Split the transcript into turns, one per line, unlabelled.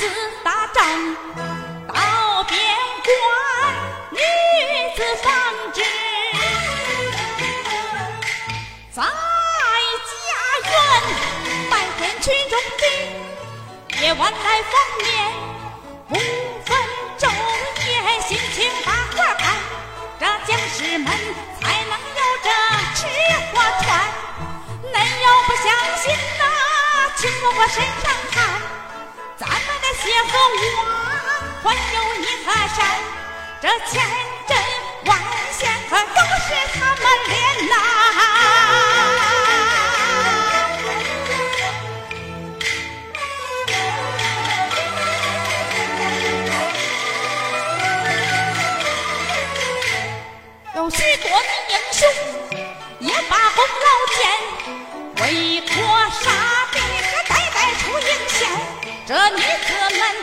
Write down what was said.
自打仗到边关女子纺织，在家园白天群众的，夜晚来访面，不分昼夜，心情把活干，这将士们才能有这吃花穿。恁要不相信呐，请到我身上看，咱们的协和窝还有你和山，这千针万线可都是他们连呐。有许多的英雄也把功劳建，这女子们